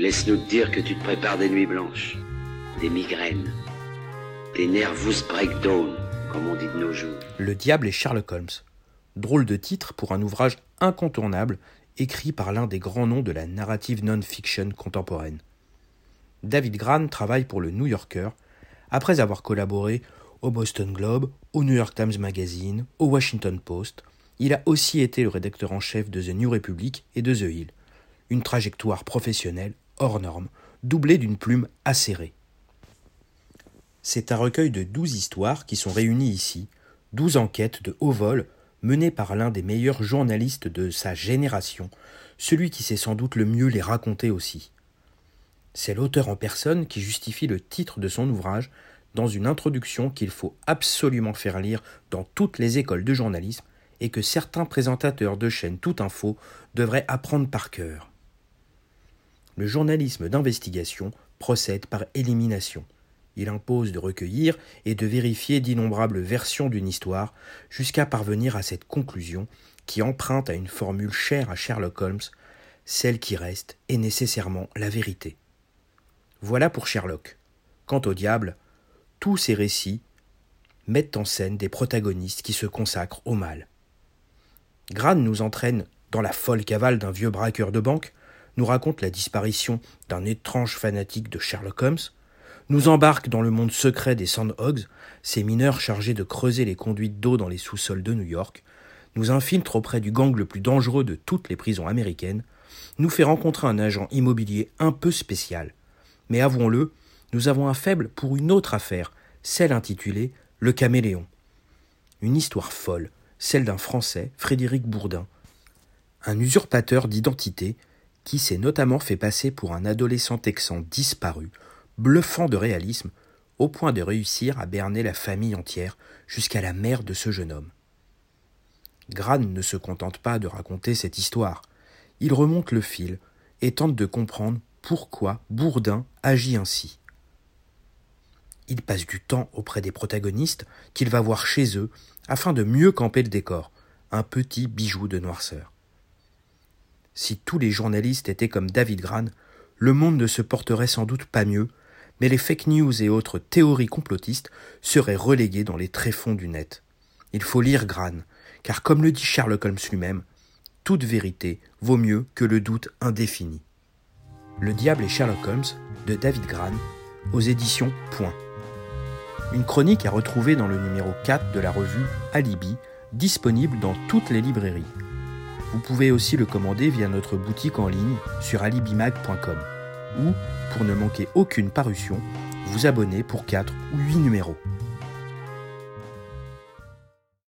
Laisse-nous te dire que tu te prépares des nuits blanches, des migraines, des nervous breakdown, comme on dit de nos jours. Le diable et Sherlock Holmes. Drôle de titre pour un ouvrage incontournable écrit par l'un des grands noms de la narrative non-fiction contemporaine. David Gran travaille pour le New Yorker après avoir collaboré au Boston Globe, au New York Times Magazine, au Washington Post. Il a aussi été le rédacteur en chef de The New Republic et de The Hill. Une trajectoire professionnelle hors norme, doublée d'une plume acérée. C'est un recueil de douze histoires qui sont réunies ici, douze enquêtes de haut vol menées par l'un des meilleurs journalistes de sa génération, celui qui sait sans doute le mieux les raconter aussi. C'est l'auteur en personne qui justifie le titre de son ouvrage dans une introduction qu'il faut absolument faire lire dans toutes les écoles de journalisme et que certains présentateurs de chaînes tout info devraient apprendre par cœur. Le journalisme d'investigation procède par élimination. Il impose de recueillir et de vérifier d'innombrables versions d'une histoire jusqu'à parvenir à cette conclusion qui emprunte à une formule chère à Sherlock Holmes, celle qui reste est nécessairement la vérité. Voilà pour Sherlock. Quant au diable, tous ces récits mettent en scène des protagonistes qui se consacrent au mal. Gran nous entraîne dans la folle cavale d'un vieux braqueur de banque, nous raconte la disparition d'un étrange fanatique de Sherlock Holmes, nous embarque dans le monde secret des Sandhogs, ces mineurs chargés de creuser les conduites d'eau dans les sous-sols de New York, nous infiltre auprès du gang le plus dangereux de toutes les prisons américaines, nous fait rencontrer un agent immobilier un peu spécial. Mais avouons-le, nous avons un faible pour une autre affaire, celle intitulée Le caméléon. Une histoire folle, celle d'un Français, Frédéric Bourdin, un usurpateur d'identité qui s'est notamment fait passer pour un adolescent texan disparu, bluffant de réalisme, au point de réussir à berner la famille entière jusqu'à la mère de ce jeune homme. Gran ne se contente pas de raconter cette histoire, il remonte le fil et tente de comprendre pourquoi Bourdin agit ainsi. Il passe du temps auprès des protagonistes qu'il va voir chez eux afin de mieux camper le décor, un petit bijou de noirceur. Si tous les journalistes étaient comme David Gran, le monde ne se porterait sans doute pas mieux, mais les fake news et autres théories complotistes seraient reléguées dans les tréfonds du net. Il faut lire Gran, car comme le dit Sherlock Holmes lui-même, toute vérité vaut mieux que le doute indéfini. Le diable et Sherlock Holmes de David Gran aux éditions Point. Une chronique à retrouver dans le numéro 4 de la revue Alibi, disponible dans toutes les librairies. Vous pouvez aussi le commander via notre boutique en ligne sur alibimag.com ou, pour ne manquer aucune parution, vous abonner pour 4 ou 8 numéros.